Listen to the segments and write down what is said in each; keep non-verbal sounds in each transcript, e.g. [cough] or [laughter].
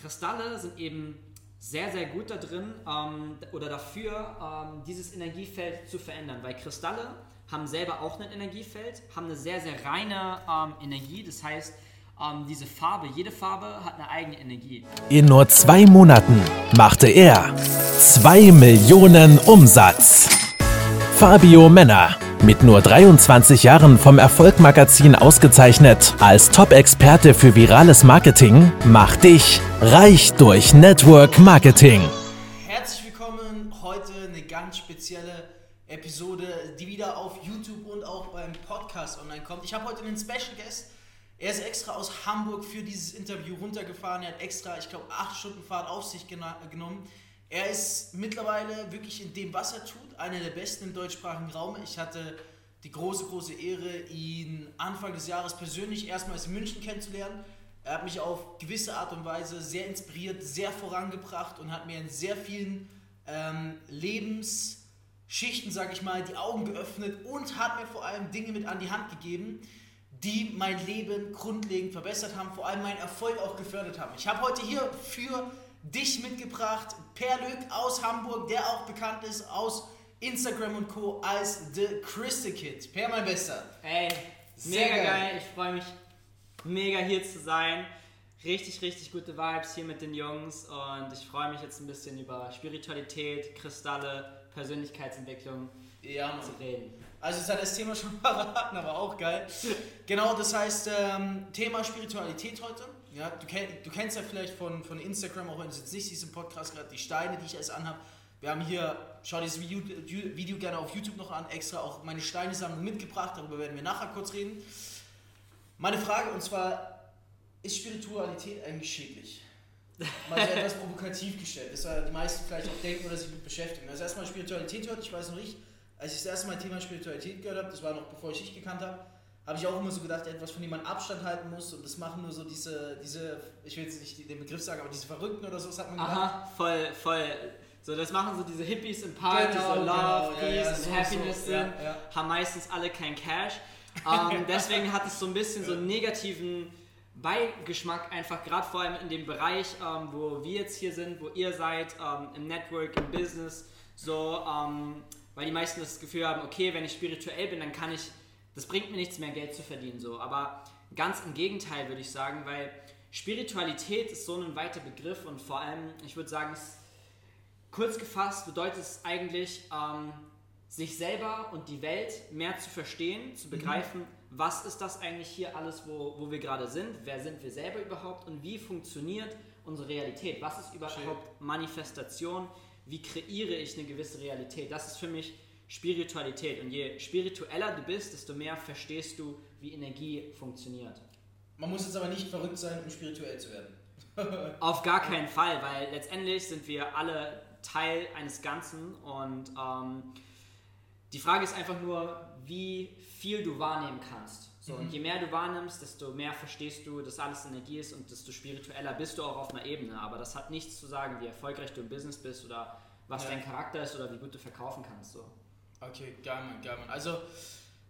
Kristalle sind eben sehr, sehr gut da drin ähm, oder dafür, ähm, dieses Energiefeld zu verändern, weil Kristalle haben selber auch ein Energiefeld, haben eine sehr, sehr reine ähm, Energie, das heißt, ähm, diese Farbe, jede Farbe hat eine eigene Energie. In nur zwei Monaten machte er 2 Millionen Umsatz. Fabio Männer, mit nur 23 Jahren vom Erfolgmagazin ausgezeichnet als Top-Experte für virales Marketing, macht dich reich durch Network Marketing. Herzlich willkommen. Heute eine ganz spezielle Episode, die wieder auf YouTube und auch beim Podcast online kommt. Ich habe heute einen Special Guest. Er ist extra aus Hamburg für dieses Interview runtergefahren. Er hat extra, ich glaube, acht Stunden Fahrt auf sich genommen. Er ist mittlerweile wirklich in dem, was er tut, einer der besten im deutschsprachigen Raum. Ich hatte die große, große Ehre, ihn Anfang des Jahres persönlich erstmals in München kennenzulernen. Er hat mich auf gewisse Art und Weise sehr inspiriert, sehr vorangebracht und hat mir in sehr vielen ähm, Lebensschichten, sage ich mal, die Augen geöffnet und hat mir vor allem Dinge mit an die Hand gegeben, die mein Leben grundlegend verbessert haben, vor allem meinen Erfolg auch gefördert haben. Ich habe heute hier für dich mitgebracht, Per Lück aus Hamburg, der auch bekannt ist aus Instagram und Co. als The Christy Kid. Per, mein Bester. Ey, Sehr mega geil. geil. Ich freue mich mega hier zu sein. Richtig, richtig gute Vibes hier mit den Jungs und ich freue mich jetzt ein bisschen über Spiritualität, Kristalle, Persönlichkeitsentwicklung Ja, zu reden. Also jetzt hat das Thema schon [laughs] verraten, aber auch geil. Genau, das heißt, ähm, Thema Spiritualität heute. Ja, du, kenn, du kennst ja vielleicht von, von Instagram, auch wenn du jetzt nicht siehst im Podcast gerade, die Steine, die ich erst anhabe. Wir haben hier, schau dir das Video, Video gerne auf YouTube noch an, extra auch meine Steinesammlung mitgebracht, darüber werden wir nachher kurz reden. Meine Frage, und zwar, ist Spiritualität eigentlich schädlich? Mal so etwas provokativ gestellt, dass die meisten vielleicht auch denken oder sich mit beschäftigen. Also erstmal Spiritualität hört, ich weiß noch nicht, als ich das erste Mal Thema Spiritualität gehört habe, das war noch bevor ich dich gekannt habe, habe ich auch immer so gedacht, etwas, von dem man Abstand halten muss und das machen nur so diese, diese ich will jetzt nicht den Begriff sagen, aber diese Verrückten oder so, hat man gedacht. Aha, voll, voll. So, das machen so diese Hippies im Park, die Genau, so Love, genau, ja, Peace ja, und so, Happiness so, ja, sind, ja. haben meistens alle kein Cash. [laughs] Ähm, deswegen hat es so ein bisschen so einen negativen Beigeschmack, einfach gerade vor allem in dem Bereich, ähm, wo wir jetzt hier sind, wo ihr seid, ähm, im Network, im Business, so, ähm, weil die meisten das Gefühl haben, okay, wenn ich spirituell bin, dann kann ich, das bringt mir nichts mehr, Geld zu verdienen, so. Aber ganz im Gegenteil würde ich sagen, weil Spiritualität ist so ein weiter Begriff und vor allem, ich würde sagen, es Kurz gefasst bedeutet es eigentlich, ähm, sich selber und die Welt mehr zu verstehen, zu begreifen, was ist das eigentlich hier alles, wo, wo wir gerade sind, wer sind wir selber überhaupt und wie funktioniert unsere Realität, was ist überhaupt Manifestation, wie kreiere ich eine gewisse Realität. Das ist für mich Spiritualität und je spiritueller du bist, desto mehr verstehst du, wie Energie funktioniert. Man muss jetzt aber nicht verrückt sein, um spirituell zu werden. [laughs] Auf gar keinen Fall, weil letztendlich sind wir alle Teil eines Ganzen und ähm, die Frage ist einfach nur, wie viel du wahrnehmen kannst. So, Und je mehr du wahrnimmst, desto mehr verstehst du, dass alles Energie ist und desto spiritueller bist du auch auf einer Ebene. Aber das hat nichts zu sagen, wie erfolgreich du im Business bist oder was Ja. dein Charakter ist oder wie gut du verkaufen kannst. So. Okay, geil, Mann, geil, Mann. Also,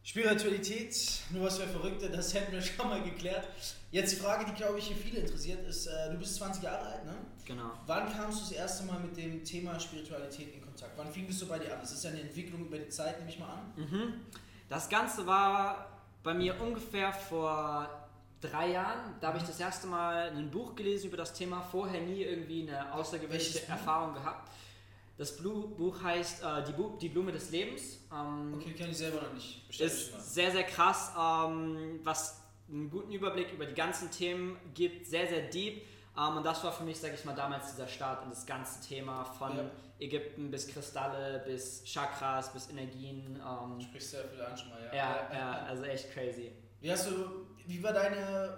Spiritualität, nur was für Verrückte, das hätten wir schon mal geklärt. Jetzt die Frage, die, glaube ich, hier viele interessiert, ist, äh, du bist 20 Jahre alt, ne? Genau. Wann kamst du das erste Mal mit dem Thema Spiritualität in Kontakt? Wann fing das so bei dir an? Das ist ja eine Entwicklung über die Zeit, nehme ich mal an. Mhm. Das Ganze war bei mir ungefähr vor drei Jahren. Da habe ich das erste Mal ein Buch gelesen über das Thema. Vorher nie irgendwie eine außergewöhnliche? Erfahrung gehabt. Das Blu- Buch heißt äh, die, Bu die Blume des Lebens. Ähm, Okay, kenne ich selber noch nicht. Bestell ich mal. ist sehr, sehr krass, ähm, was einen guten Überblick über die ganzen Themen gibt, sehr, sehr deep. Ähm, und das war für mich, sage ich mal, damals dieser Start in das ganze Thema von Ja. Ägypten bis Kristalle, bis Chakras, bis Energien. Ähm, Du sprichst sehr viel an schon mal, ja. ja, ja, also echt crazy. Wie hast du, wie war deine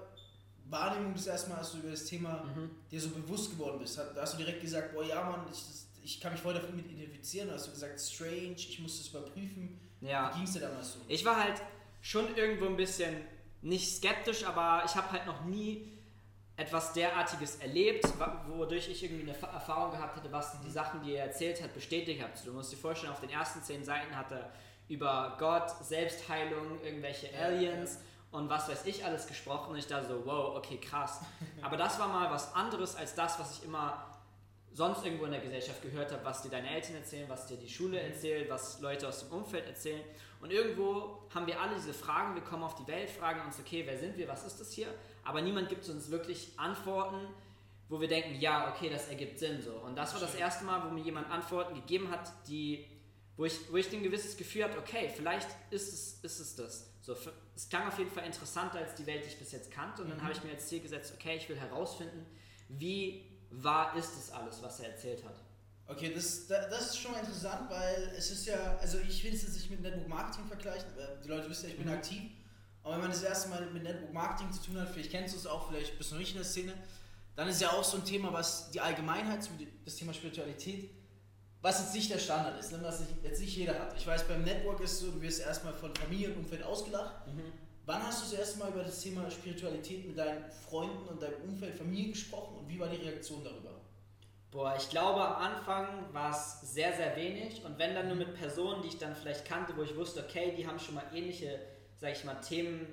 Wahrnehmung das erste Mal, als du über das Thema Mhm. dir so bewusst geworden bist? Hast, hast du direkt gesagt, boah, ja, Mann, ich, das, ich kann mich voll damit identifizieren? Hast du gesagt, strange, ich muss das überprüfen? Ja. Wie ging es dir damals so? Ich war halt schon irgendwo ein bisschen nicht skeptisch, aber ich habe halt noch nie etwas derartiges erlebt, wodurch ich irgendwie eine Fa- Erfahrung gehabt hätte, was die Sachen, die er erzählt hat, bestätigt hat. Du musst dir vorstellen, auf den ersten zehn Seiten hat er über Gott, Selbstheilung, irgendwelche Aliens und was weiß ich alles gesprochen. Und ich dachte so, wow, okay, krass. [laughs] Aber das war mal was anderes als das, was ich immer sonst irgendwo in der Gesellschaft gehört habe, was dir deine Eltern erzählen, was dir die Schule erzählt, was Leute aus dem Umfeld erzählen. Und irgendwo haben wir alle diese Fragen, wir kommen auf die Welt, fragen uns, okay, wer sind wir, was ist das hier? Aber niemand gibt uns wirklich Antworten, wo wir denken, ja, okay, das ergibt Sinn so. Und das war das erste Mal, wo mir jemand Antworten gegeben hat, die, wo ich, wo ich ein gewisses Gefühl hatte, okay, vielleicht ist es, ist es das. So, es klang auf jeden Fall interessanter als die Welt, die ich bis jetzt kannte. Und dann mhm. habe ich mir als Ziel gesetzt, okay, ich will herausfinden, wie wahr ist es alles, was er erzählt hat. Okay, das, das ist schon mal interessant, weil es ist ja, also ich will es jetzt nicht mit Network Marketing vergleichen, die Leute wissen ja, ich bin mhm. aktiv. Aber wenn man das erste Mal mit Network Marketing zu tun hat, vielleicht kennst du es auch, vielleicht bist du noch nicht in der Szene, dann ist ja auch so ein Thema, was die Allgemeinheit, das Thema Spiritualität, was jetzt nicht der Standard ist, ne, was jetzt nicht jeder hat. Ich weiß, beim Network ist es so, du wirst erstmal von Familie und Umfeld ausgelacht. Mhm. Wann hast du das erste Mal über das Thema Spiritualität mit deinen Freunden und deinem Umfeld, Familie gesprochen und wie war die Reaktion darüber? Boah, ich glaube, am Anfang war es sehr, sehr wenig und wenn dann nur mit Personen, die ich dann vielleicht kannte, wo ich wusste, okay, die haben schon mal ähnliche, sag ich mal, Themen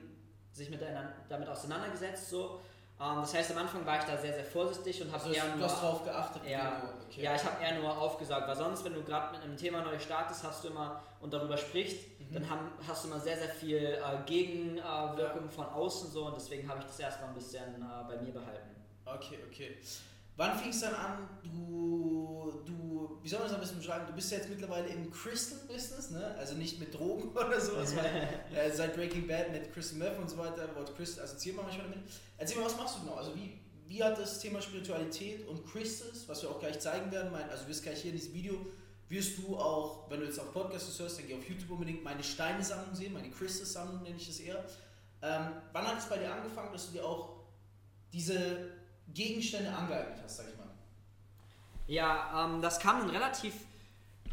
sich mit damit auseinandergesetzt, so, das heißt, am Anfang war ich da sehr, sehr vorsichtig und habe also eher nur. Du hast drauf geachtet, ja, okay. ja ich habe eher nur aufgesagt, weil sonst, wenn du gerade mit einem Thema neu startest, hast du immer und darüber sprichst, mhm. dann haben, hast du immer sehr, sehr viel äh, Gegenwirkung äh, von außen so und deswegen habe ich das erstmal ein bisschen äh, bei mir behalten. Okay, okay. Wann fing es dann an, du, du, wie soll man das ein bisschen beschreiben, du bist ja jetzt mittlerweile im Crystal-Business, ne? also nicht mit Drogen [laughs] oder so, weil, [laughs] äh, seit Breaking Bad mit Crystal Meth und so weiter, Wort Crystal assoziiert man manchmal damit. Erzähl mal, was machst du genau? Also wie, wie hat das Thema Spiritualität und Crystals, was wir auch gleich zeigen werden, mein, also wirst gleich hier in diesem Video, wirst du auch, wenn du jetzt auf Podcast hörst, dann geh auf YouTube unbedingt meine Steine-Sammlung sehen, meine Crystal-Sammlung nenne ich das eher. Ähm, wann hat es bei dir angefangen, dass du dir auch diese Gegenstände angeeignet hast, sag ich mal? Ja, ähm, das kam dann relativ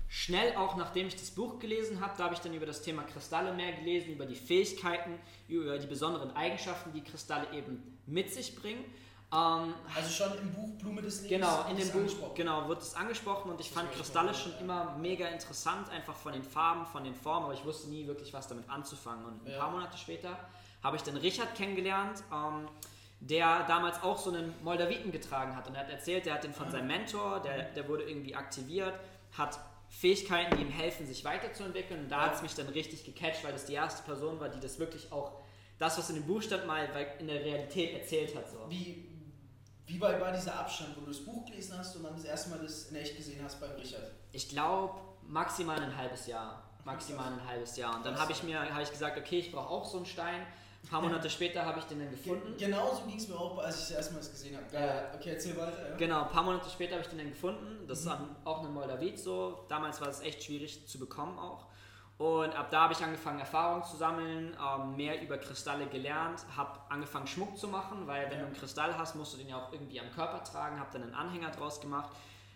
schnell, auch nachdem ich das Buch gelesen habe. Da habe ich dann über das Thema Kristalle mehr gelesen, über die Fähigkeiten, über die besonderen Eigenschaften, die Kristalle eben mit sich bringen. Ähm, also schon im Buch Blume des Lebens? Genau, in dem Buch genau, wird es angesprochen und ich das fand Kristalle schon ja. immer mega interessant, einfach von den Farben, von den Formen, aber ich wusste nie wirklich was damit anzufangen. Und ein ja. paar Monate später habe ich dann Richard kennengelernt. Ähm, der damals auch so einen Moldaviten getragen hat. Und er hat erzählt, der hat den von seinem Mentor, der, der wurde irgendwie aktiviert, hat Fähigkeiten, die ihm helfen, sich weiterzuentwickeln. Und da hat es mich dann richtig gecatcht, weil das die erste Person war, die das wirklich auch, das, was in dem Buch stand, mal in der Realität erzählt hat. So. Wie, wie weit war dieser Abstand, wo du das Buch gelesen hast und dann das erste Mal das in echt gesehen hast beim Richard? Ich glaube, maximal ein halbes Jahr. Maximal ein halbes Jahr. Und dann habe ich mir hab ich gesagt, okay, ich brauche auch so einen Stein ein paar Monate später habe ich den dann gefunden. Genau so ging es mir auch, als ich Mal das gesehen habe. Geil. Okay, erzähl weiter. Ja. Genau, ein paar Monate später habe ich den dann gefunden. Das mhm. ist auch eine Moldavit so. Damals war es echt schwierig zu bekommen auch. Und ab da habe ich angefangen, Erfahrungen zu sammeln, ähm, mehr über Kristalle gelernt, habe angefangen, Schmuck zu machen, weil wenn ja. du einen Kristall hast, musst du den ja auch irgendwie am Körper tragen, habe dann einen Anhänger draus gemacht,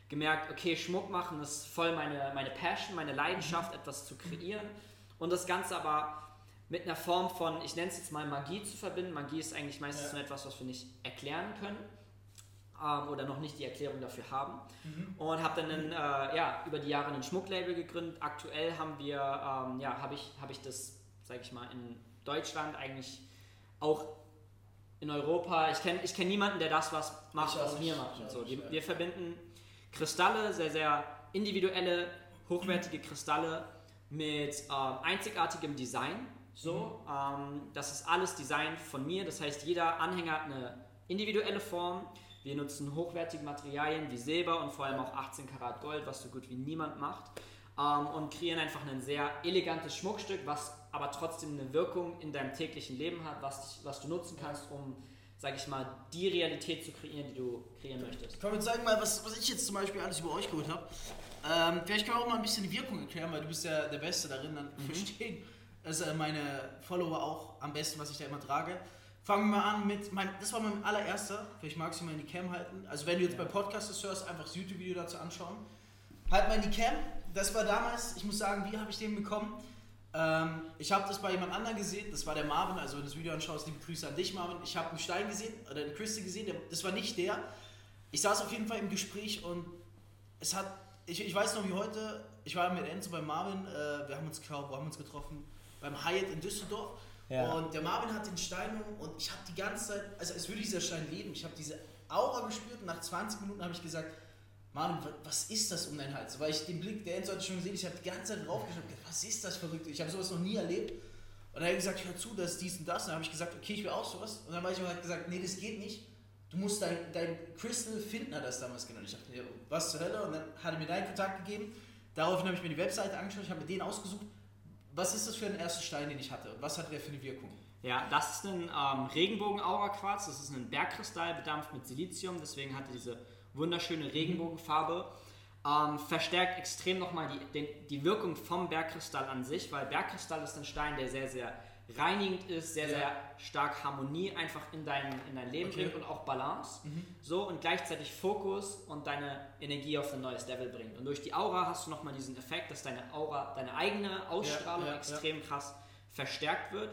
gemerkt, okay, Schmuck machen ist voll meine, meine Passion, meine Leidenschaft, mhm. etwas zu kreieren. Und das Ganze aber mit einer Form von, ich nenne es jetzt mal Magie zu verbinden. Magie ist eigentlich meistens ja. nur etwas, was wir nicht erklären können ähm, oder noch nicht die Erklärung dafür haben. Mhm. Und habe dann einen, äh, ja, über die Jahre ein Schmucklabel gegründet. Aktuell haben wir, ähm, ja, habe ich, hab ich das, sage ich mal, in Deutschland eigentlich auch in Europa. Ich kenne ich kenn niemanden, der das was macht, was wir machen. So, wir, wir verbinden Kristalle, sehr, sehr individuelle, hochwertige Kristalle mit ähm, einzigartigem Design. So, ähm, das ist alles Design von mir. Das heißt, jeder Anhänger hat eine individuelle Form. Wir nutzen hochwertige Materialien wie Silber und vor allem auch 18 Karat Gold, was so gut wie niemand macht. Ähm, und kreieren einfach ein sehr elegantes Schmuckstück, was aber trotzdem eine Wirkung in deinem täglichen Leben hat, was, was du nutzen kannst, um, sag ich mal, die Realität zu kreieren, die du kreieren möchtest. Komm, jetzt sag mal, was, was ich jetzt zum Beispiel alles über euch gehört habe. Ähm, vielleicht können wir auch mal ein bisschen die Wirkung erklären, weil du bist ja der Beste darin, dann mhm. [laughs] verstehen also meine Follower auch am besten, was ich da immer trage. Fangen wir mal an mit, mein, das war mein allererster, vielleicht magst du mal in die Cam halten. Also wenn du jetzt ja. bei Podcasts hörst, einfach das YouTube-Video dazu anschauen. Halt mal in die Cam, das war damals, ich muss sagen, wie habe ich den bekommen? Ähm, ich habe das bei jemand anderem gesehen, das war der Marvin, also wenn du das Video anschaust, liebe Grüße an dich Marvin. Ich habe einen Stein gesehen, oder einen Christi gesehen, der, das war nicht der. Ich saß auf jeden Fall im Gespräch und es hat, ich, ich weiß noch wie heute, ich war mit Enzo bei Marvin, äh, wir haben uns, glaub, wo haben uns getroffen? Beim Hyatt in Düsseldorf. Ja. Und der Marvin hat den Stein um und ich habe die ganze Zeit, also es würde dieser Stein leben, ich habe diese Aura gespürt und nach 20 Minuten habe ich gesagt, Marvin, was ist das um deinen Hals? Weil ich den Blick der Enzo hatte schon gesehen, ich habe die ganze Zeit draufgeschaut, was ist das verrückt? Ich habe sowas noch nie erlebt. Und er hat gesagt, hör zu, das ist dies und das. Und dann habe ich gesagt, okay, ich will auch sowas. Und dann habe ich halt gesagt, nee, das geht nicht. Du musst dein, dein Crystal finden, hat das damals genannt. Ich dachte, was zur Hölle? Und dann hat er mir deinen Kontakt gegeben. Daraufhin habe ich mir die Webseite angeschaut, ich habe mir den ausgesucht. Was ist das für ein erster Stein, den ich hatte? Und was hat der für eine Wirkung? Ja, das ist ein ähm, Regenbogen-Aura-Quarz. Das ist ein Bergkristall bedampft mit Silizium. Deswegen hat er diese wunderschöne Regenbogenfarbe. Ähm, verstärkt extrem nochmal die, die Wirkung vom Bergkristall an sich, weil Bergkristall ist ein Stein, der sehr, sehr reinigend ist, sehr, ja. sehr stark Harmonie einfach in dein, in dein Leben okay. bringt und auch Balance. Mhm. So und gleichzeitig Fokus und deine Energie auf ein neues Level bringt. Und durch die Aura hast du nochmal diesen Effekt, dass deine Aura, deine eigene Ausstrahlung ja, ja, extrem krass verstärkt wird.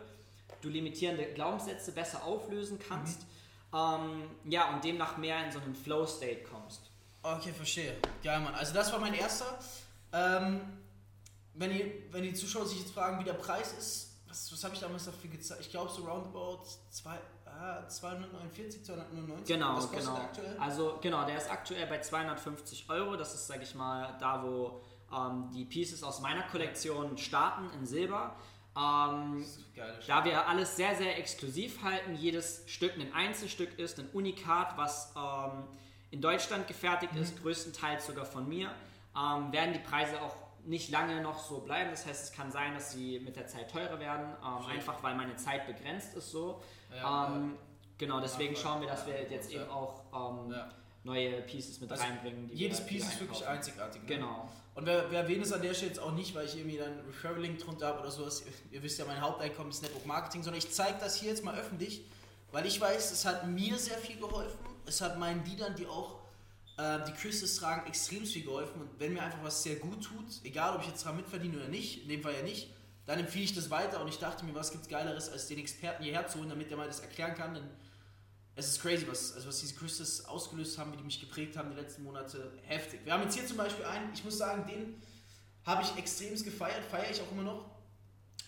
Du limitierende Glaubenssätze besser auflösen kannst. Mhm. Ähm, ja, und demnach mehr in so einen Flow-State kommst. Okay, verstehe. Geil, Mann. Also das war mein erster. Ähm, wenn, die, wenn die Zuschauer sich jetzt fragen, wie der Preis ist, was, was habe ich damals dafür gezahlt? Ich glaube so roundabout zwei, ah, 249, 299. Genau, was kostet genau. Der aktuell? Also genau, der ist aktuell bei 250 Euro. Das ist, sage ich mal, da wo ähm, die Pieces aus meiner Kollektion starten in Silber. Ähm, da wir alles sehr, sehr exklusiv halten, jedes Stück ein Einzelstück ist, ein Unikat, was ähm, in Deutschland gefertigt mhm. ist, größtenteils sogar von mir, ähm, werden die Preise auch nicht lange noch so bleiben. Das heißt, es kann sein, dass sie mit der Zeit teurer werden, ähm, einfach weil meine Zeit begrenzt ist so. Ja, ähm, ja. Genau, deswegen schauen wir, dass wir jetzt eben auch ähm, neue Pieces mit also reinbringen. jedes Piece ist wirklich einzigartig. Ne? Genau. Und wir, wir erwähnen es an der Stelle jetzt auch nicht, weil ich irgendwie dann Referral-Link drunter habe oder sowas. Ihr wisst ja, mein Haupteinkommen ist Network Marketing, sondern ich zeige das hier jetzt mal öffentlich, weil ich weiß, es hat mir sehr viel geholfen. Es hat meinen Liedern, die auch äh, die Crystals tragen, extrem viel geholfen. Und wenn mir einfach was sehr gut tut, egal ob ich jetzt daran mitverdiene oder nicht, in dem Fall ja nicht, dann empfehle ich das weiter. Und ich dachte mir, was gibt es Geileres, als den Experten hierher zu holen, damit der mal das erklären kann. Denn es ist crazy, was, also was diese Crystals ausgelöst haben, wie die mich geprägt haben die letzten Monate. Heftig. Wir haben jetzt hier zum Beispiel einen, ich muss sagen, den habe ich extrem gefeiert, feiere ich auch immer noch.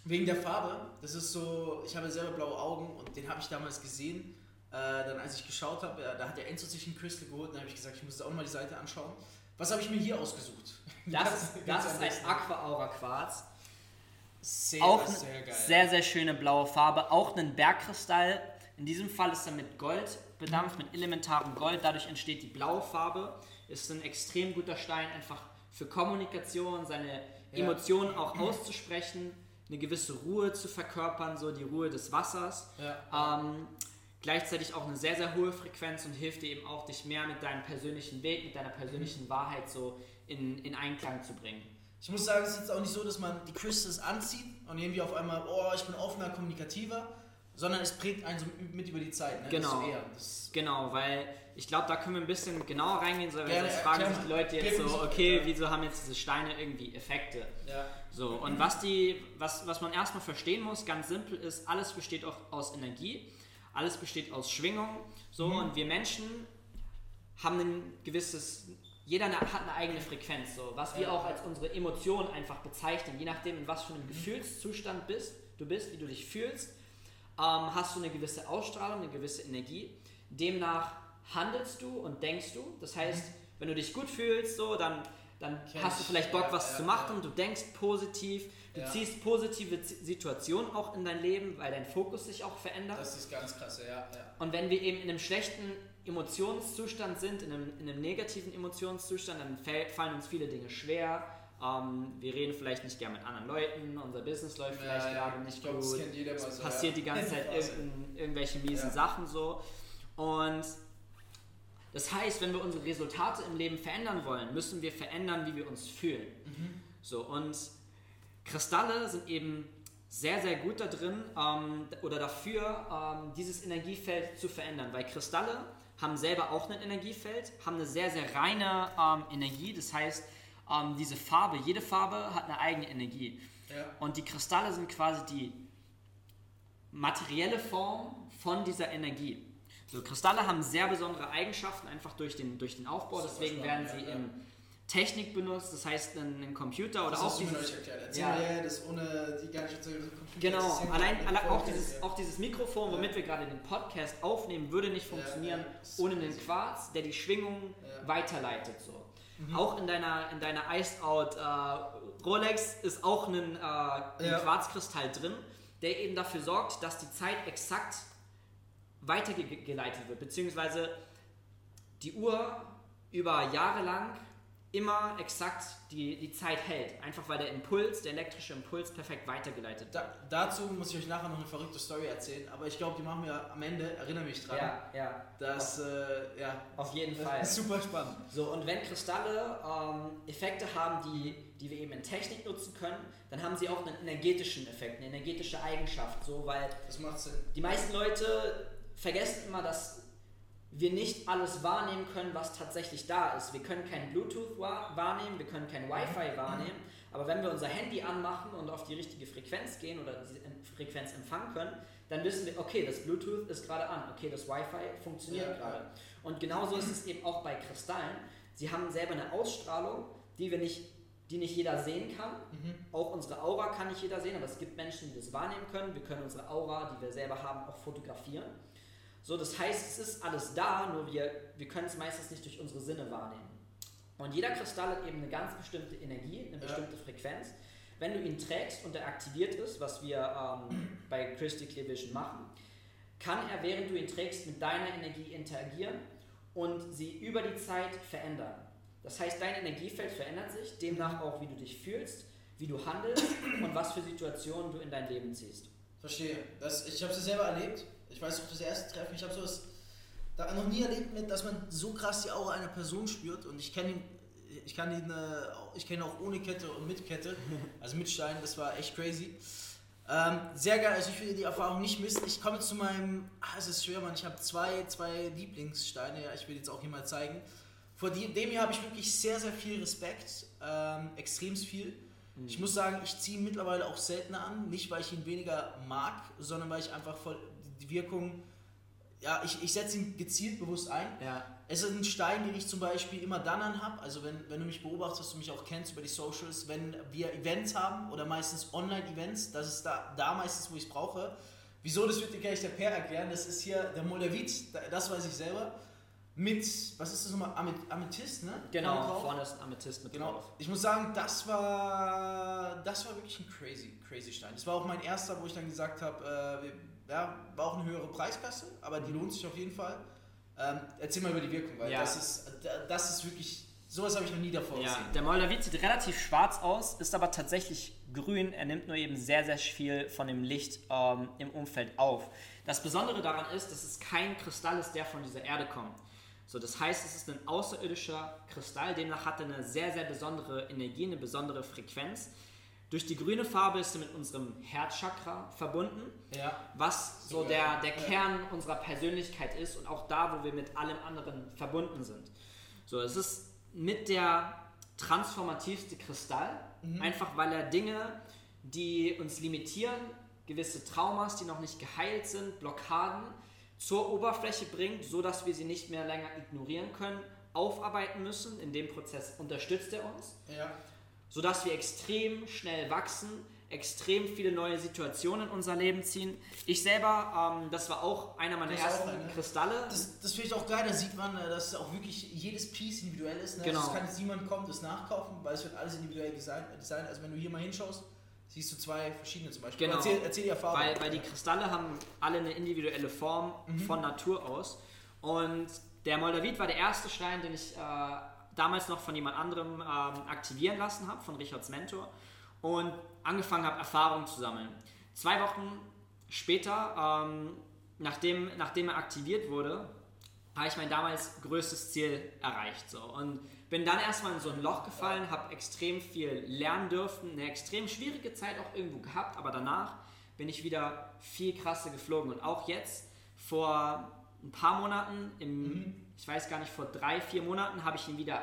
Wegen der Farbe. Das ist so, ich habe selber blaue Augen und den habe ich damals gesehen dann als ich geschaut habe, da hat der Enzo sich ein Crystal geholt, dann habe ich gesagt, ich muss auch mal die Seite anschauen. Was habe ich mir hier ausgesucht? Das, [laughs] das, ist ein Aqua Aura Quarz. Sehr, auch sehr geil. Sehr, sehr schöne blaue Farbe. Auch ein Bergkristall. In diesem Fall ist er mit Gold bedampft, mit elementarem Gold. Dadurch entsteht die blaue Farbe. Ist ein extrem guter Stein, einfach für Kommunikation, seine ja. Emotionen auch auszusprechen, eine gewisse Ruhe zu verkörpern, so die Ruhe des Wassers. Ja. Ähm, gleichzeitig auch eine sehr, sehr hohe Frequenz und hilft dir eben auch, dich mehr mit deinem persönlichen Weg, mit deiner persönlichen mhm. Wahrheit so in, in Einklang zu bringen. Ich muss sagen, es ist jetzt auch nicht so, dass man die Crystals anzieht und irgendwie auf einmal, oh, ich bin offener, kommunikativer, sondern es prägt einen so mit über die Zeit. Ne? Genau, genau, weil ich glaube, da können wir ein bisschen genauer reingehen, weil Gerne, sonst fragen sich die Leute jetzt so, okay, wieso haben jetzt diese Steine irgendwie Effekte? Ja. So, und was, die, was, was man erstmal verstehen muss, ganz simpel ist, alles besteht auch aus Energie alles besteht aus Schwingung. So, mhm. und wir Menschen haben ein gewisses, jeder hat eine eigene Frequenz, so, was wir auch als unsere Emotionen einfach bezeichnen, je nachdem, in was für einem mhm. Gefühlszustand bist, du bist, wie du dich fühlst, ähm, hast du eine gewisse Ausstrahlung, eine gewisse Energie. Demnach handelst du und denkst du. Das heißt, mhm. wenn du dich gut fühlst, so, dann, dann hast du vielleicht Bock, was ja, zu machen, ja. du denkst positiv, Du ja. ziehst positive Situationen auch in dein Leben, weil dein Fokus sich auch verändert. Das ist ganz krass, ja. ja. Und wenn wir eben in einem schlechten Emotionszustand sind, in einem, in einem negativen Emotionszustand, dann fallen uns viele Dinge schwer. Ähm, wir reden vielleicht nicht gern mit anderen Leuten, unser Business läuft ja, vielleicht gerade nicht glaub, gut. Es so, passiert die ganze Zeit [laughs] irgendwelche miesen Sachen so. Und das heißt, wenn wir unsere Resultate im Leben verändern wollen, müssen wir verändern, wie wir uns fühlen. Mhm. So, und Kristalle sind eben sehr, sehr gut da drin ähm, oder dafür, ähm, dieses Energiefeld zu verändern, weil Kristalle haben selber auch ein Energiefeld, haben eine sehr, sehr reine ähm, Energie, das heißt, ähm, diese Farbe, jede Farbe hat eine eigene Energie. Ja. Und die Kristalle sind quasi die materielle Form von dieser Energie. So, Kristalle haben sehr besondere Eigenschaften, einfach durch den, durch den Aufbau, deswegen werden sie in Technik benutzt, das heißt einen, Computer oder das auch dieses, neulich erklärt. Ja. mir das ohne die so Genau, ja allein, ein allein auch, dieses, ja. auch dieses Mikrofon, womit wir gerade den Podcast aufnehmen, würde nicht funktionieren ja, ohne einen. Quarz, der die Schwingung Ja. Mhm. weiterleitet. So. Auch in deiner, in deiner Iced Out äh, Rolex ist auch ein, äh, ein Ja. Quarzkristall drin, der eben dafür sorgt, dass die Zeit exakt weitergeleitet wird, beziehungsweise die Uhr über Jahre lang immer exakt die, die Zeit hält. Einfach weil der Impuls, der elektrische Impuls perfekt weitergeleitet wird. Da, dazu muss ich euch nachher noch eine verrückte Story erzählen, aber ich glaube, die machen wir am Ende, erinnere mich dran. Ja, ja. Das, äh, ja, Auf jeden Fall. super spannend. So, und wenn Kristalle ähm, Effekte haben, die, die wir eben in Technik nutzen können, dann haben sie auch einen energetischen Effekt, eine energetische Eigenschaft. So, weil Das macht Sinn. die meisten Leute vergessen immer, dass wir nicht alles wahrnehmen können, was tatsächlich da ist. Wir können kein Bluetooth wa- wahrnehmen, wir können kein Wi-Fi wahrnehmen, aber wenn wir unser Handy anmachen und auf die richtige Frequenz gehen oder diese Em- Frequenz empfangen können, dann wissen wir, okay, das Bluetooth ist gerade an, okay, das Wi-Fi funktioniert Ja, gerade. Und genauso ist es eben auch bei Kristallen. Sie haben selber eine Ausstrahlung, die wir nicht, die nicht jeder sehen kann. Auch unsere Aura kann nicht jeder sehen, aber es gibt Menschen, die das wahrnehmen können. Wir können unsere Aura, die wir selber haben, auch fotografieren. So, das heißt, es ist alles da, nur wir, wir können es meistens nicht durch unsere Sinne wahrnehmen. Und jeder Kristall hat eben eine ganz bestimmte Energie, eine Ja. bestimmte Frequenz. Wenn du ihn trägst und er aktiviert ist, was wir ähm, bei Christy Clear Vision machen, kann er, während du ihn trägst, mit deiner Energie interagieren und sie über die Zeit verändern. Das heißt, dein Energiefeld verändert sich, demnach auch, wie du dich fühlst, wie du handelst und was für Situationen du in dein Leben ziehst. Verstehe. Das, ich habe es selber erlebt. Ich weiß auch das erste Treffen. Ich habe sowas da noch nie erlebt, mit, dass man so krass die Aura einer Person spürt. Und ich kenne ihn, ich kann ihn, äh, auch- ich kenne auch ohne Kette und mit Kette, [laughs] also mit Stein. Das war echt crazy. Ähm, sehr geil. Also ich will die Erfahrung nicht missen. Ich komme zu meinem, ah, es ist schwer, Mann. Ich habe zwei, zwei Lieblingssteine. Ja, ich will jetzt auch hier mal zeigen. Vor dem hier habe ich wirklich sehr, sehr viel Respekt. Ähm, extremst viel. Ich muss sagen, ich ziehe ihn mittlerweile auch seltener an. Nicht, weil ich ihn weniger mag, sondern weil ich einfach voll die Wirkung. Ja, ich, ich setze ihn gezielt bewusst ein. Ja. Es ist ein Stein, den ich zum Beispiel immer dann anhab. Also, wenn, wenn du mich beobachtest, dass du mich auch kennst über die Socials, wenn wir Events haben oder meistens Online-Events, das ist da, da meistens, wo ich es brauche. Wieso, das wird dir gleich der Per erklären. Das ist hier der Moldavit, da- das weiß ich selber. Mit, was ist das nochmal? Ameth- Amethyst, ne? Genau, vorne ist ein Amethyst mit Genau. drauf. Ich muss sagen, das war, das war wirklich ein crazy, crazy Stein. Das war auch mein erster, wo ich dann gesagt habe, äh, wir- ja, war auch eine höhere Preiskasse, aber die lohnt sich auf jeden Fall. Ähm, erzähl mal über die Wirkung, weil Ja. das ist, da- das ist wirklich, sowas habe ich noch nie davor Ja, gesehen. der Moldavit sieht relativ schwarz aus, ist aber tatsächlich grün. Er nimmt nur eben sehr, sehr viel von dem Licht ähm, im Umfeld auf. Das Besondere daran ist, dass es kein Kristall ist, der von dieser Erde kommt. So, das heißt, es ist ein außerirdischer Kristall, demnach hat er eine sehr, sehr besondere Energie, eine besondere Frequenz. Durch die grüne Farbe ist er mit unserem Herzchakra verbunden Ja. was so der, der. Kern unserer Persönlichkeit ist und auch da, wo wir mit allem anderen verbunden sind. So, es ist mit der transformativste Kristall, Mhm. einfach weil er Dinge, die uns limitieren, gewisse Traumas, die noch nicht geheilt sind, Blockaden, zur Oberfläche bringt, so dass wir sie nicht mehr länger ignorieren können, aufarbeiten müssen. In dem Prozess unterstützt er uns Ja. Sodass wir extrem schnell wachsen, extrem viele neue Situationen in unser Leben ziehen. Ich selber, ähm, das war auch einer meiner Das ersten eine. Kristalle. Das, das finde ich auch geil, da sieht man, äh, dass auch wirklich jedes Piece individuell ist. Ne? Genau. Also es kann jetzt niemand kommen, das nachkaufen, weil es wird alles individuell designt. Also wenn du hier mal hinschaust, siehst du zwei verschiedene zum Beispiel. Genau. Erzähl, erzähl die Erfahrung. weil, weil die Kristalle haben alle eine individuelle Form Mhm. von Natur aus. Und der Moldavit war der erste Stein, den ich äh, damals noch von jemand anderem ähm, aktivieren lassen habe, von Richards Mentor. Und angefangen habe, Erfahrungen zu sammeln. Zwei Wochen später, ähm, nachdem, nachdem er aktiviert wurde, habe ich mein damals größtes Ziel erreicht. So. Und bin dann erstmal in so ein Loch gefallen, habe extrem viel lernen dürfen, eine extrem schwierige Zeit auch irgendwo gehabt, aber danach bin ich wieder viel krasser geflogen. Und auch jetzt, vor ein paar Monaten, im, ich weiß gar nicht, vor drei, vier Monaten, habe ich ihn wieder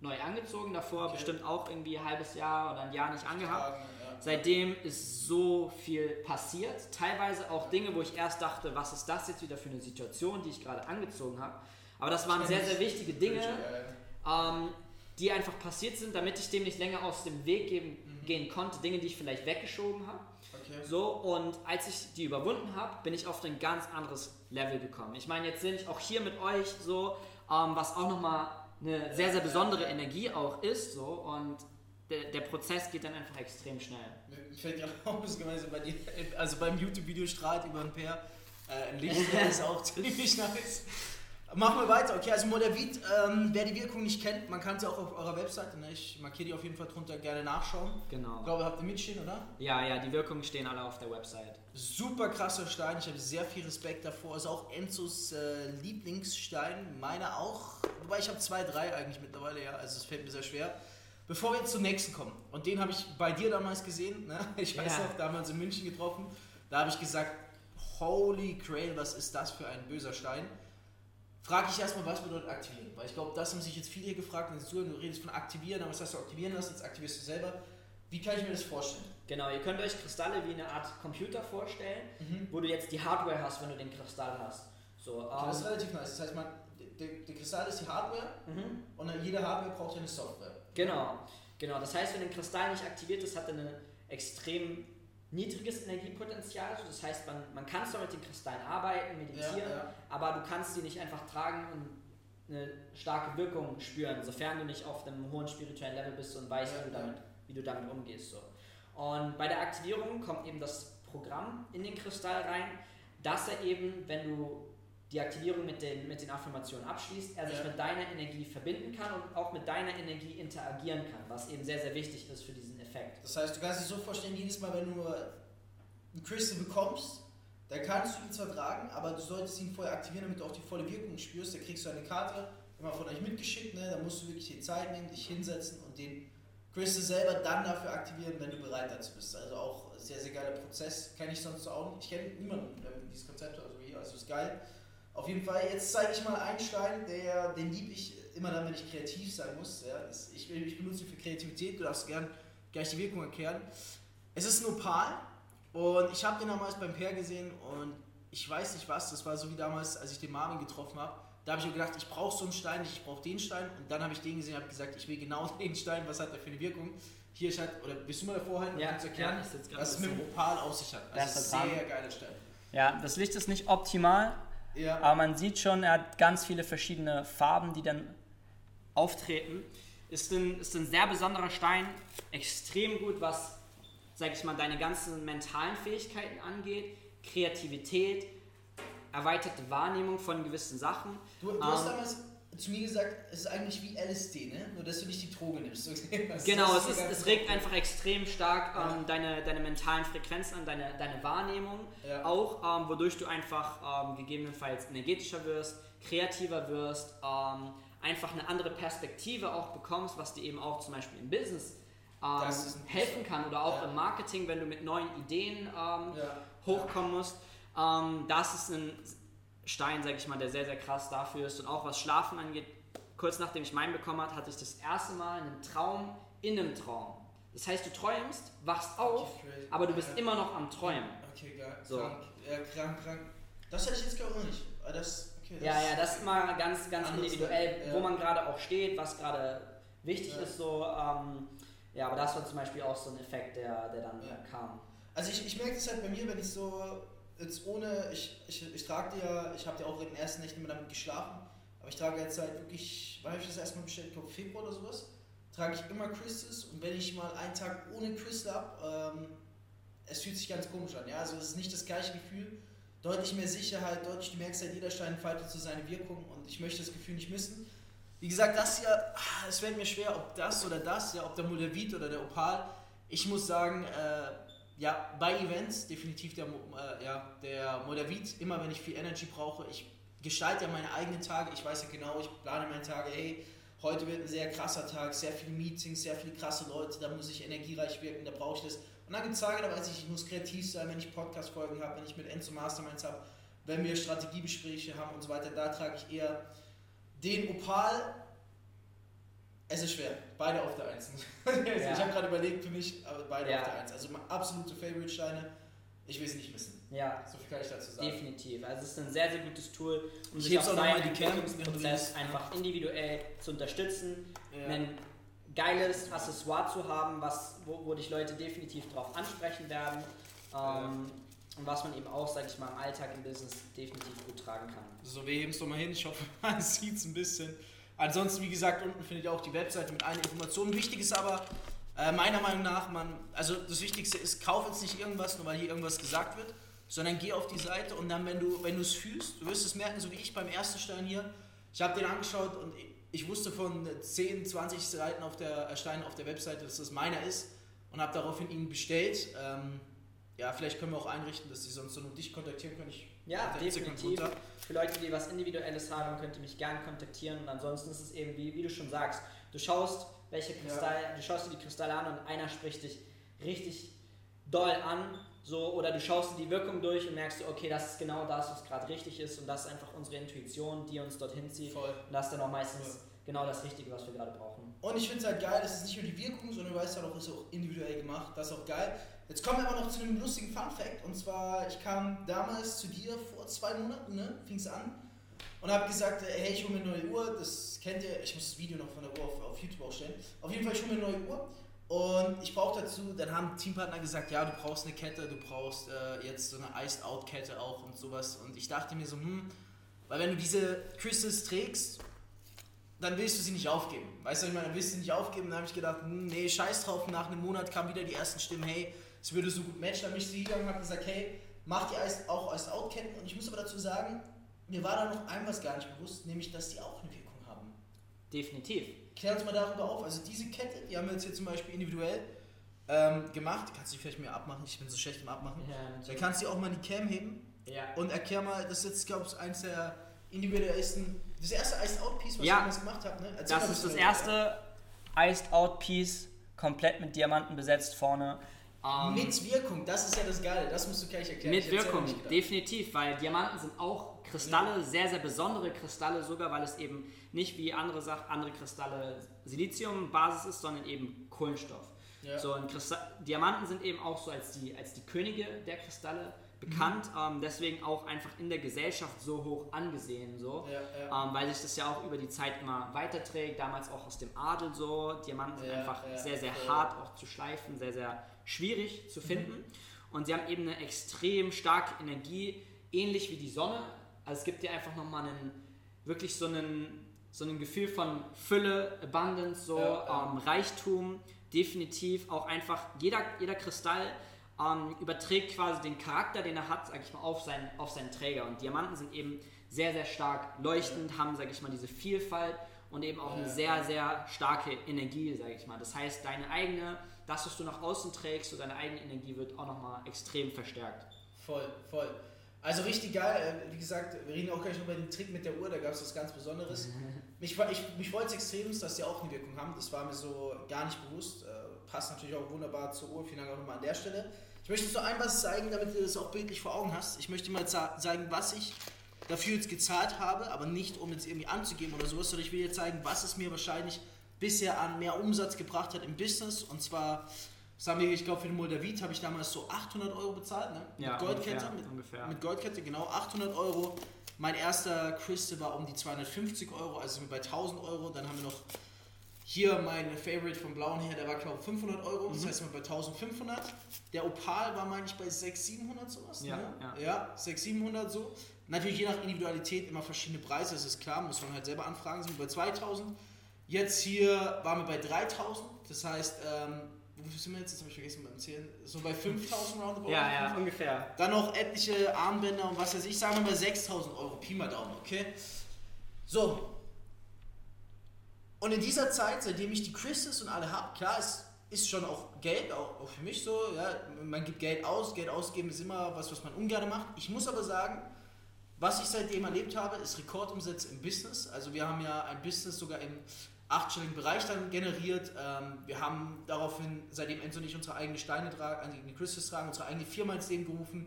neu angezogen. Davor Okay. bestimmt auch irgendwie ein halbes Jahr oder ein Jahr nicht angehabt. Seitdem ist so viel passiert. Teilweise auch Dinge, wo ich erst dachte, was ist das jetzt wieder für eine Situation, die ich gerade angezogen habe. Aber das waren sehr, sehr wichtige Dinge. Ähm, die einfach passiert sind, damit ich dem nicht länger aus dem Weg geben, mhm. gehen konnte, Dinge, die ich vielleicht weggeschoben habe. Okay. So, und als ich die überwunden habe, bin ich auf ein ganz anderes Level gekommen. Ich meine, jetzt bin ich auch hier mit euch so, ähm, was auch nochmal eine sehr, sehr besondere Energie auch ist. So, und der, der Prozess geht dann einfach extrem schnell. Ich fällt gerade [laughs] auch ein bisschen gemeinsam bei dir. Also beim YouTube-Video strahlt über ein Pair. Äh, ein Licht ist auch [laughs] ziemlich nice. Machen wir weiter. Okay, also Modavit, ähm, wer die Wirkung nicht kennt, man kann sie auch auf eurer Webseite, ne? ich markiere die auf jeden Fall drunter, gerne nachschauen. Genau. Ich glaube, habt ihr mitstehen, oder? Ja, ja, die Wirkungen stehen alle auf der Website. Super krasser Stein, ich habe sehr viel Respekt davor. Ist auch Enzos äh, Lieblingsstein, meiner auch. Wobei ich habe zwei, drei eigentlich mittlerweile, ja, also es fällt mir sehr schwer. Bevor wir jetzt zum nächsten kommen, und den habe ich bei dir damals gesehen, ne? [laughs] ich weiß ja. noch, damals in München getroffen, da habe ich gesagt, holy Grail, was ist das für ein böser Stein? Frage ich erstmal, was bedeutet aktivieren? Weil ich glaube, das haben sich jetzt viele gefragt, und du redest von aktivieren, aber was heißt du aktivieren lassen, jetzt aktivierst du selber. Wie kann ich mir das vorstellen? Genau, ihr könnt euch Kristalle wie eine Art Computer vorstellen, mhm. wo du jetzt die Hardware hast, wenn du den Kristall hast. So, okay, das ist ähm, relativ nice. Das heißt, man, der, der Kristall ist die Hardware mhm. und jede Hardware braucht eine Software. Genau, genau. Das heißt, wenn ein Kristall nicht aktiviert ist, hat er eine extrem niedriges Energiepotenzial. Das heißt, man, man kann zwar mit den Kristallen arbeiten, meditieren, ja, ja. aber du kannst sie nicht einfach tragen und eine starke Wirkung spüren, sofern du nicht auf einem hohen spirituellen Level bist und weißt, ja, wie, du damit, wie du damit umgehst. So. Und bei der Aktivierung kommt eben das Programm in den Kristall rein, dass er eben, wenn du die Aktivierung mit den, mit den Affirmationen abschließt, er sich mit deiner Energie verbinden kann und auch mit deiner Energie interagieren kann, was eben sehr, sehr wichtig ist für diesen Effekt. Das heißt, du kannst dich so vorstellen, jedes Mal, wenn du einen Crystal bekommst, dann kannst du ihn zwar tragen, aber du solltest ihn vorher aktivieren, damit du auch die volle Wirkung spürst. Da kriegst du eine Karte, immer von euch mitgeschickt, ne? da musst du wirklich die Zeit nehmen, dich hinsetzen und den Crystal selber dann dafür aktivieren, wenn du bereit dazu bist. Also auch sehr, sehr geiler Prozess. Kenne ich sonst auch nicht. Ich kenne niemanden, der dieses Konzept also hier, also ist geil. Auf jeden Fall, jetzt zeige ich mal einen Stein, der, den liebe ich immer dann, wenn ich kreativ sein muss. Ja? Ich, ich benutze ihn für Kreativität, du darfst gern gleich die Wirkung erklären. Es ist ein Opal und ich habe den damals beim Pair gesehen und ich weiß nicht was, das war so wie damals, als ich den Marvin getroffen habe. Da habe ich mir gedacht, ich brauche so einen Stein, ich brauche den Stein und dann habe ich den gesehen und habe gesagt, ich will genau [laughs] den Stein, was hat der für eine Wirkung? Hier ist halt, oder willst du mal davor halten, ja, um zu erklären, ja, was es mit dem Opal auf sich hat. Also das ist ein sehr geiler Stein. Ja, das Licht ist nicht optimal, ja. aber man sieht schon, er hat ganz viele verschiedene Farben, die dann auftreten. Ist ein, ist ein sehr besonderer Stein, extrem gut, was, sag ich mal, deine ganzen mentalen Fähigkeiten angeht, Kreativität, erweiterte Wahrnehmung von gewissen Sachen. Du, du hast ähm, damals zu mir gesagt, es ist eigentlich wie LSD, ne? Nur dass du nicht die Droge nimmst. [laughs] genau, es, ist, es regt einfach extrem stark ähm, ja. deine, deine mentalen Frequenzen an, deine, deine Wahrnehmung ja. auch, ähm, wodurch du einfach ähm, gegebenenfalls energetischer wirst, kreativer wirst, ähm, einfach eine andere Perspektive auch bekommst, was dir eben auch zum Beispiel im Business ähm, helfen kann oder auch ja. im Marketing, wenn du mit neuen Ideen ähm, ja. hochkommen musst. Ähm, das ist ein Stein, sag ich mal, der sehr, sehr krass dafür ist. Und auch was Schlafen angeht, kurz nachdem ich meinen bekommen habe, hatte ich das erste Mal einen Traum in einem Traum. Das heißt, du träumst, wachst auf, aber du bist immer noch am Träumen. Okay, geil. So. Krank, ja, krank, krank. Das hätte ich jetzt gar nicht. Das Okay, ja, ja, das ist immer ganz, ganz individuell, ja. wo man gerade auch steht, was gerade wichtig ja. ist. So, ähm, ja, aber das war zum Beispiel auch so ein Effekt, der, der dann ja. kam. Also ich, ich merke das halt bei mir, wenn ich so jetzt ohne, ich, ich, ich trage dir ja, ich habe ja auch in den ersten Nächten immer damit geschlafen, aber ich trage jetzt halt wirklich, wann habe ich das erstmal bestellt, ich glaube Februar oder sowas, trage ich immer Crystals und wenn ich mal einen Tag ohne Crystal habe, ähm, es fühlt sich ganz komisch an, ja, also es ist nicht das gleiche Gefühl, deutlich mehr Sicherheit, deutlich, merkst halt, jeder Stein entfaltet so seine Wirkung und ich möchte das Gefühl nicht missen. Wie gesagt, das hier, ah, es fällt mir schwer, ob das oder das, ja, ob der Modavit oder der Opal. Ich muss sagen, äh, ja, bei Events definitiv der, äh, ja, der Modavit, immer wenn ich viel Energy brauche, ich gestalte ja meine eigenen Tage, ich weiß ja genau, ich plane meine Tage, hey, heute wird ein sehr krasser Tag, sehr viele Meetings, sehr viele krasse Leute, da muss ich energiereich wirken, da brauche ich das. Und dann gibt es Tage, da weiß ich, ich muss kreativ sein, wenn ich Podcast-Folgen habe, wenn ich mit Enzo Masterminds habe, wenn wir Strategiebespräche haben und so weiter. Da trage ich eher den Opal. Es ist schwer, beide auf der 1. [laughs] ja. Ich habe gerade überlegt für mich, aber beide ja. auf der 1. Also absolute Favorite-Steine. Ich will sie nicht missen. Ja, So viel kann ich dazu sagen. definitiv. Also es ist ein sehr, sehr gutes Tool, um Ich sich auf seinen Entwicklungsprozess einfach individuell zu unterstützen, Ja. ein geiles Accessoire zu haben, was, wo, wo dich Leute definitiv drauf ansprechen werden ähm, und was man eben auch, sag ich mal, im Alltag im Business definitiv gut tragen kann. So, wir heben es nochmal hin. Ich hoffe, [laughs] man sieht es ein bisschen. Ansonsten, wie gesagt, unten findet ihr auch die Webseite mit allen Informationen. Wichtig ist aber, äh, meiner Meinung nach, man, also das Wichtigste ist, kauf jetzt nicht irgendwas, nur weil hier irgendwas gesagt wird, sondern geh auf die Seite und dann, wenn du es fühlst, du wirst es merken, so wie ich beim ersten Stein hier. Ich habe den angeschaut und ich, wusste von 10, 20 Seiten auf der äh, Steinen auf der Webseite, dass das meiner ist und habe daraufhin ihn bestellt. Ähm, ja, vielleicht können wir auch einrichten, dass sie sonst nur dich kontaktieren können. Ich Ja, definitiv. Für Leute, die was Individuelles haben, könnt ihr mich gerne kontaktieren. Und ansonsten ist es eben, wie, wie du schon sagst, du schaust, welche Kristalle, du schaust dir die Kristalle an und einer spricht dich richtig doll an. So, oder du schaust dir die Wirkung durch und merkst, okay, das ist genau das, was gerade richtig ist und das ist einfach unsere Intuition, die uns dorthin zieht. Voll. Und das ist dann auch meistens Voll. genau das Richtige, was wir gerade brauchen. Und ich finde es halt geil, es ist nicht nur die Wirkung, sondern du weißt halt auch, es ist auch individuell gemacht. Das ist auch geil. Jetzt kommen wir aber noch zu einem lustigen Fun Fact. Und zwar, ich kam damals zu dir vor zwei Monaten, ne? Fing es an. Und habe gesagt, hey, ich hole mir eine neue Uhr. Das kennt ihr. Ich muss das Video noch von der Uhr auf, auf YouTube auch stellen. Auf jeden Fall, ich hole mir eine neue Uhr. Und ich brauche dazu, dann haben Teampartner gesagt, ja, du brauchst eine Kette, du brauchst äh, jetzt so eine Iced Out Kette auch und sowas. Und ich dachte mir so, hm, weil wenn du diese Crystals trägst, dann willst du sie nicht aufgeben. Weißt du, ich meine, dann willst du sie nicht aufgeben. Dann habe ich gedacht, hm, nee, scheiß drauf. Nach einem Monat kamen wieder die ersten Stimmen, hey, es würde so gut matchen. Dann bin ich zu gegangen und habe gesagt, hey, mach die Eis, auch als Out-Ketten. Und ich muss aber dazu sagen, mir war da noch ein was gar nicht bewusst, nämlich, dass die auch eine Wirkung haben. Definitiv. Klär uns mal darüber auf. Also diese Kette, die haben wir jetzt hier zum Beispiel individuell ähm, gemacht. Kannst du die vielleicht mir abmachen? Ich bin so schlecht im Abmachen. Ja, Da natürlich. kannst du auch mal in die Cam heben. Ja. Und erklär mal, das ist jetzt, glaube ich, eins der individuellsten, das erste Iced Out Piece, was Ja. ihr damals gemacht habt, ne? Erzähl Das ist das erste Iced Out Piece, komplett mit Diamanten besetzt vorne. Ähm, Mit Wirkung, das ist ja das Geile, das musst du gleich erklären. Mit Ich Wirkung, definitiv, weil Diamanten sind auch Kristalle, sehr, sehr besondere Kristalle sogar, weil es eben nicht wie andere, Sach andere Kristalle Silizium-Basis ist, sondern eben Kohlenstoff. Ja. So, und Krista Diamanten sind eben auch so als die, als die Könige der Kristalle bekannt, Mhm. ähm, deswegen auch einfach in der Gesellschaft so hoch angesehen, so, Ja, ja. Ähm, weil sich das ja auch über die Zeit immer weiterträgt, damals auch aus dem Adel so, Diamanten sind einfach sehr, sehr hart auch zu schleifen, sehr, sehr schwierig zu finden Mhm. und sie haben eben eine extrem starke Energie, ähnlich wie die Sonne, also es gibt dir einfach nochmal einen, wirklich so einen, so ein Gefühl von Fülle, Abundance, so, Ja. Ähm, Reichtum, definitiv auch einfach, jeder, jeder Kristall ähm, überträgt quasi den Charakter, den er hat, sag ich mal, auf seinen, auf seinen Träger. Und Diamanten sind eben sehr, sehr stark leuchtend, haben, sag ich mal, diese Vielfalt und eben auch eine sehr, sehr starke Energie, sag ich mal. Das heißt, deine eigene, das, was du nach außen trägst, so deine eigene Energie wird auch nochmal extrem verstärkt. Voll, voll. Also richtig geil, äh, wie gesagt, wir reden auch gleich noch über den Trick mit der Uhr, da gab es was ganz Besonderes. [laughs] mich ich, mich freut es extrem, dass die auch eine Wirkung haben, das war mir so gar nicht bewusst. Äh, passt natürlich auch wunderbar zur Uhr, vielen Dank auch nochmal an der Stelle. Ich möchte so ein was zeigen, damit du das auch bildlich vor Augen hast. Ich möchte mal zeigen, was ich dafür jetzt gezahlt habe, aber nicht um jetzt irgendwie anzugeben oder sowas, sondern ich will dir zeigen, was es mir wahrscheinlich bisher an mehr Umsatz gebracht hat im Business. Und zwar, sagen wir, ich glaube für den Moldavit habe ich damals so 800 Euro bezahlt, ne? Ja, mit Goldkette, ungefähr, mit, ungefähr. mit Goldkette, genau 800 Euro. Mein erster Crystal war um die 250 Euro, also sind wir bei 1000 Euro. Dann haben wir noch hier mein Favorite vom Blauen her, der war glaube ich 500 Euro, Mhm. das heißt wir sind bei 1500. Der Opal war, meine ich, bei 600, 700 sowas. Ja, ne? ja. ja 600, 700 so. Natürlich je nach Individualität immer verschiedene Preise, das ist klar, muss man halt selber anfragen, sind wir bei 2000. Jetzt hier waren wir bei 3000, das heißt, ähm, wofür sind wir jetzt? Jetzt habe ich vergessen beim Zählen. So bei 5000 roundabout. Ja, ja, ungefähr. Dann noch etliche Armbänder und was weiß ich, sagen wir mal 6000 Euro, Pi mal Daumen, okay? So. Und in dieser Zeit, seitdem ich die Crystals und alle habe, klar, es ist schon auch Geld, auch, auch für mich so, ja, man gibt Geld aus, Geld ausgeben ist immer was, was man ungern macht. Ich muss aber sagen, was ich seitdem erlebt habe, ist Rekordumsätze im Business. Also wir haben ja ein Business sogar im achtstelligen Bereich dann generiert. Ähm, wir haben daraufhin, seitdem Enzo und ich unsere eigenen Steine tragen, eigene Crystals tragen, unsere eigene Firma ins Leben gerufen.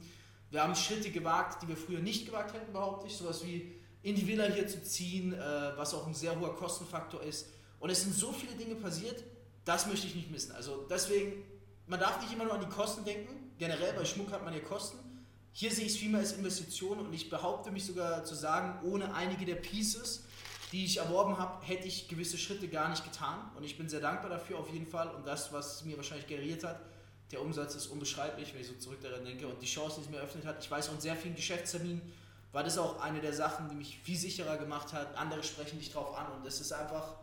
Wir haben Schritte gewagt, die wir früher nicht gewagt hätten, behaupte ich. Sowas wie in die Villa hier zu ziehen, äh, was auch ein sehr hoher Kostenfaktor ist. Und es sind so viele Dinge passiert, das möchte ich nicht missen. Also deswegen, man darf nicht immer nur an die Kosten denken. generell bei Schmuck hat man ja Kosten. Hier sehe ich es viel mehr als Investition und ich behaupte mich sogar zu sagen, ohne einige der Pieces, die ich erworben habe, hätte ich gewisse Schritte gar nicht getan. Und ich bin sehr dankbar dafür auf jeden Fall. Und das, was mir wahrscheinlich generiert hat, der Umsatz ist unbeschreiblich, wenn ich so zurück daran denke. Und die Chance, die es mir eröffnet hat, ich weiß auch in sehr vielen Geschäftsterminen, war das auch eine der Sachen, die mich viel sicherer gemacht hat. Andere sprechen dich drauf an und es ist einfach,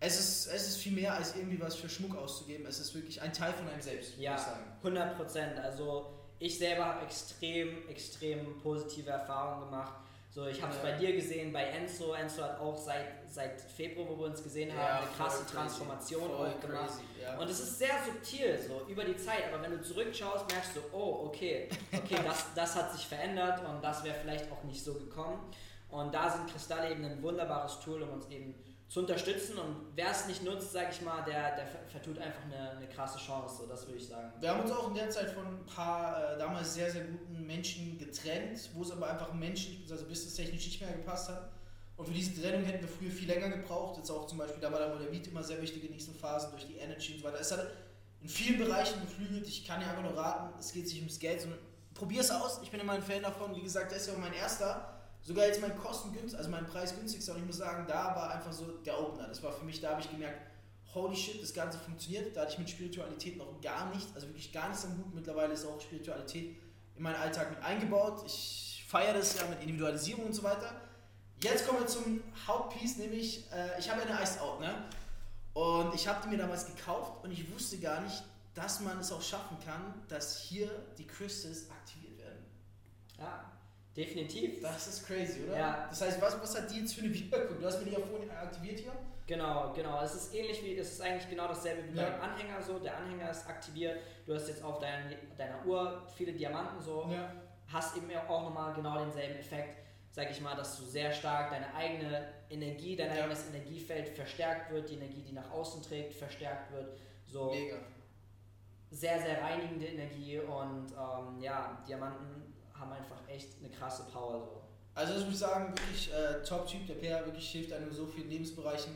es ist, es ist viel mehr als irgendwie was für Schmuck auszugeben. Es ist wirklich ein Teil von einem selbst, ja, ich sagen. 100 Prozent. Also ich selber habe extrem, extrem positive Erfahrungen gemacht so, ich habe es bei dir gesehen, bei Enzo. Enzo hat auch seit, seit Februar, wo wir uns gesehen haben, ja, eine krasse Transformation auch gemacht. Ja. Und es ist sehr subtil, so über die Zeit. Aber wenn du zurückschaust, merkst du, oh, okay, okay, [laughs] das, das hat sich verändert und das wäre vielleicht auch nicht so gekommen. Und da sind Kristalle eben ein wunderbares Tool, um uns eben zu unterstützen. Und wer es nicht nutzt, sage ich mal, der, der vertut einfach eine, eine krasse Chance, so das würde ich sagen. Wir haben uns auch in der Zeit von ein paar äh, damals sehr, sehr guten Menschen getrennt, wo es aber einfach Menschen, also businesstechnisch nicht mehr gepasst hat. Und für diese Trennung hätten wir früher viel länger gebraucht. Jetzt auch zum Beispiel, da war der Beat immer sehr wichtig in diesen Phasen durch die Energy und so weiter. Es hat in vielen Bereichen geflügelt. Ich kann dir einfach nur raten, es geht sich ums Geld, sondern probier es aus. Ich bin immer ein Fan davon. Wie gesagt, das ist ja auch mein erster sogar jetzt mein Kostengünstig, also mein Preis günstigster. Und ich muss sagen, da war einfach so der Opener. Das war für mich, da habe ich gemerkt, holy shit, das Ganze funktioniert. Da hatte ich mit Spiritualität noch gar nicht, also wirklich gar nichts am Hut. Mittlerweile ist auch Spiritualität in meinen Alltag mit eingebaut. Ich feiere das ja mit Individualisierung und so weiter. Jetzt kommen wir zum Hauptpiece, nämlich äh, ich habe eine Iced Out, ne? Und ich habe die mir damals gekauft und ich wusste gar nicht, dass man es auch schaffen kann, dass hier die Crystals aktiviert werden. Ja. Definitiv. Das ist crazy, oder? Ja. Das heißt, was, was hat die jetzt für eine Wirkung? Du hast mir die ja vorhin aktiviert hier? Genau, genau. Es ist ähnlich wie, es ist eigentlich genau dasselbe wie ja. beim Anhänger so. Der Anhänger ist aktiviert. Du hast jetzt auf dein, deiner Uhr viele Diamanten so. Ja. Hast eben auch nochmal genau denselben Effekt, sag ich mal, dass du sehr stark deine eigene Energie, dein ja. eigenes Energiefeld verstärkt wird, die Energie, die nach außen trägt, verstärkt wird. So Mega. Sehr, sehr reinigende Energie und ähm, ja, Diamanten haben einfach echt eine krasse Power so. Also das muss ich sagen, wirklich äh, Top-Typ, der Peer wirklich hilft einem in so vielen Lebensbereichen.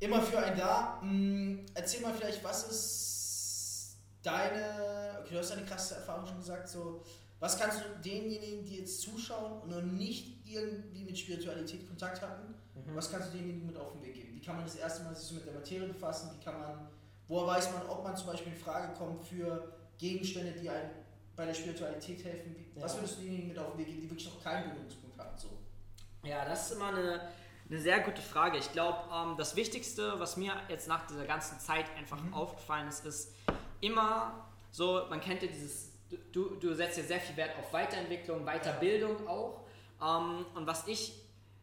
Immer für einen da. Hm, erzähl mal vielleicht, was ist deine, okay, du hast eine krasse Erfahrung schon gesagt, so, was kannst du denjenigen, die jetzt zuschauen und noch nicht irgendwie mit Spiritualität Kontakt hatten, mhm. was kannst du denjenigen mit auf den Weg geben? Wie kann man das erste Mal sich so mit der Materie befassen? Wie kann man, woher weiß man, ob man zum Beispiel in Frage kommt für Gegenstände, die einen bei der Spiritualität helfen? Ja. Was würdest du denjenigen mit auf den Weg geben, die wirklich noch keinen Berührungspunkt haben? So? Ja, das ist immer eine, eine sehr gute Frage. Ich glaube, ähm, das Wichtigste, was mir jetzt nach dieser ganzen Zeit einfach mhm. aufgefallen ist, ist immer so, man kennt ja dieses, du, du setzt ja sehr viel Wert auf Weiterentwicklung, Weiterbildung auch. Ähm, und was ich,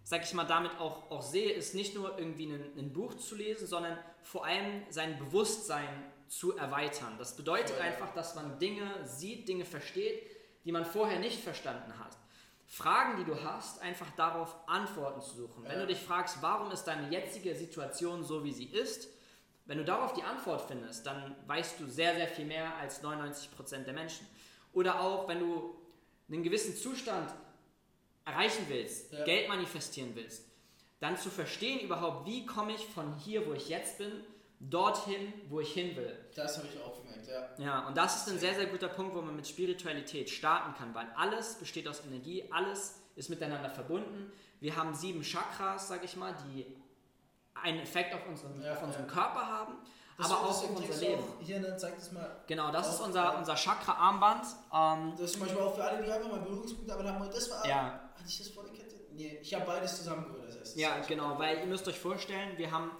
sag ich mal, damit auch, auch sehe, ist nicht nur irgendwie ein, ein Buch zu lesen, sondern vor allem sein Bewusstsein zu erweitern. Das bedeutet einfach, dass man Dinge sieht, Dinge versteht, die man vorher nicht verstanden hat. Fragen, die du hast, einfach darauf Antworten zu suchen. Wenn du dich fragst, warum ist deine jetzige Situation so, wie sie ist, wenn du darauf die Antwort findest, dann weißt du sehr, sehr viel mehr als 99% der Menschen. Oder auch, wenn du einen gewissen Zustand erreichen willst, ja. Geld manifestieren willst, dann zu verstehen überhaupt, wie komme ich von hier, wo ich jetzt bin, dorthin, wo ich hin will. Das habe ich auch gemerkt, ja. Ja, und das ist ein sehr, sehr guter Punkt, wo man mit Spiritualität starten kann, weil alles besteht aus Energie, alles ist miteinander verbunden. Wir haben sieben Chakras, sag ich mal, die einen Effekt auf unseren, ja, auf unseren ja. Körper haben, das aber auch auf unser Leben. hier, dann zeig das mal. Genau, das ist unser, unser Chakra-Armband. Ähm, das ist zum Beispiel auch für alle, die einfach mal Berührungspunkte aber haben. Das war. Ja. Hatte ich das vor der Kette? Nee, ich habe beides zusammengehört. Das ja, genau, weil ihr müsst euch vorstellen, wir haben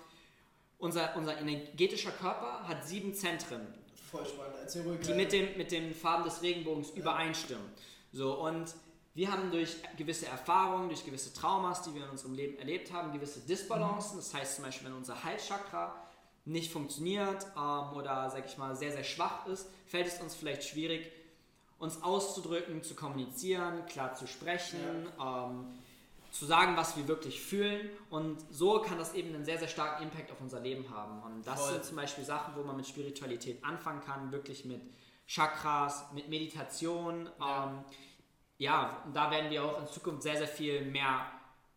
unser, unser energetischer Körper hat sieben Zentren. Voll spannend, erzähl ruhig. Die mit, dem, mit den Farben des Regenbogens ja. übereinstimmen. So, und wir haben durch gewisse Erfahrungen, durch gewisse Traumas, die wir in unserem Leben erlebt haben, gewisse Disbalancen. Das heißt zum Beispiel, wenn unser Halschakra nicht funktioniert ähm, oder, sag ich mal, sehr, sehr schwach ist, fällt es uns vielleicht schwierig, uns auszudrücken, zu kommunizieren, klar zu sprechen. Ja. Ähm, zu sagen, was wir wirklich fühlen. Und so kann das eben einen sehr, sehr starken Impact auf unser Leben haben. Und das Voll. sind zum Beispiel Sachen, wo man mit Spiritualität anfangen kann, wirklich mit Chakras, mit Meditation. Ja, ähm, ja da werden wir auch in Zukunft sehr, sehr viel mehr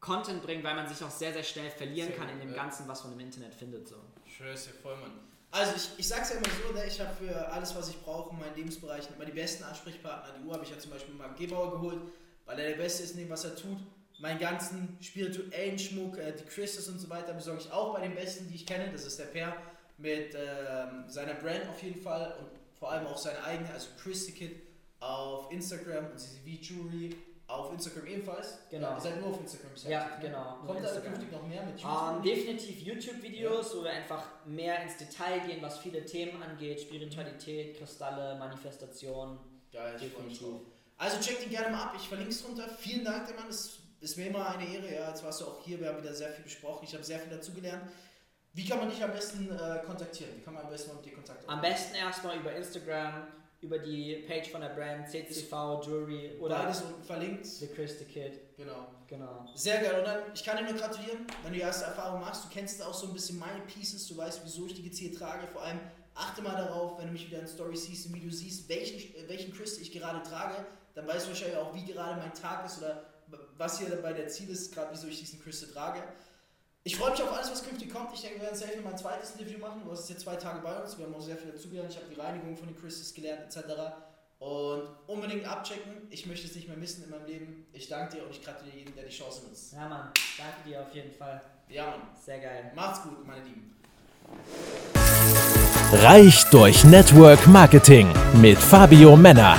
Content bringen, weil man sich auch sehr, sehr schnell verlieren sehr kann in dem. Ganzen, was man im Internet findet. So. Schön, ist ja voll, Mann. Also ich, ich sag's ja immer so, ne, ich habe für alles, was ich brauche in meinen Lebensbereichen immer die besten Ansprechpartner. Die Uhr habe ich ja zum Beispiel mal Gebauer geholt, weil er der Beste ist in dem, was er tut. Meinen ganzen spirituellen Schmuck, äh, die Crystals und so weiter, besorge ich auch bei den Besten, die ich kenne. Das ist der Per mit ähm, seiner Brand auf jeden Fall und vor allem auch seine eigene, also Christy Kid auf Instagram und CCV Jewelry auf Instagram ebenfalls. Genau. Ja, ihr seid nur auf Instagram. Ja, aktiv, ne? genau, Kommt da künftig noch mehr mit YouTube? Ähm, definitiv YouTube-Videos, wo wir einfach mehr ins Detail gehen, was viele Themen angeht. Spiritualität, Kristalle, Manifestation. Geil, definitiv. Also checkt ihn gerne mal ab, ich verlinke es drunter. Vielen Dank, der Mann, es ist mir immer eine Ehre. Ja, jetzt warst du auch hier, wir haben wieder sehr viel besprochen, ich habe sehr viel dazugelernt. Wie kann man dich am besten äh, kontaktieren? Wie kann man am besten mit dir Kontakt Am aufnehmen? besten erstmal über Instagram, über die Page von der Brand, CCV Jewelry oder Beides unten verlinkt. The Christy Kid. Genau. Genau. Sehr geil. Und dann, ich kann dir nur gratulieren, wenn du die erste Erfahrung machst. Du kennst auch so ein bisschen meine Pieces, du weißt, wieso ich die gezielt trage. Vor allem achte mal darauf, wenn du mich wieder in Story siehst, im Video siehst, welchen, welchen Crystal ich gerade trage. Dann weißt du wahrscheinlich auch, wie gerade mein Tag ist oder was hier dabei der Ziel ist, gerade wieso ich diesen Crystal trage. Ich freue mich auf alles, was künftig kommt. Ich denke, wir werden safe noch mal ein zweites Review machen. Du hast jetzt zwei Tage bei uns. Wir haben auch sehr viel dazugelernt. Ich habe die Reinigung von den Crystals gelernt, etc. Und unbedingt abchecken. Ich möchte es nicht mehr missen in meinem Leben. Ich danke dir und ich gratuliere jedem, der die Chance nutzt. Ja, Mann. Danke dir auf jeden Fall. Ja, Mann. Sehr geil. Macht's gut, meine Lieben. Reich durch Network Marketing mit Fabio Männer.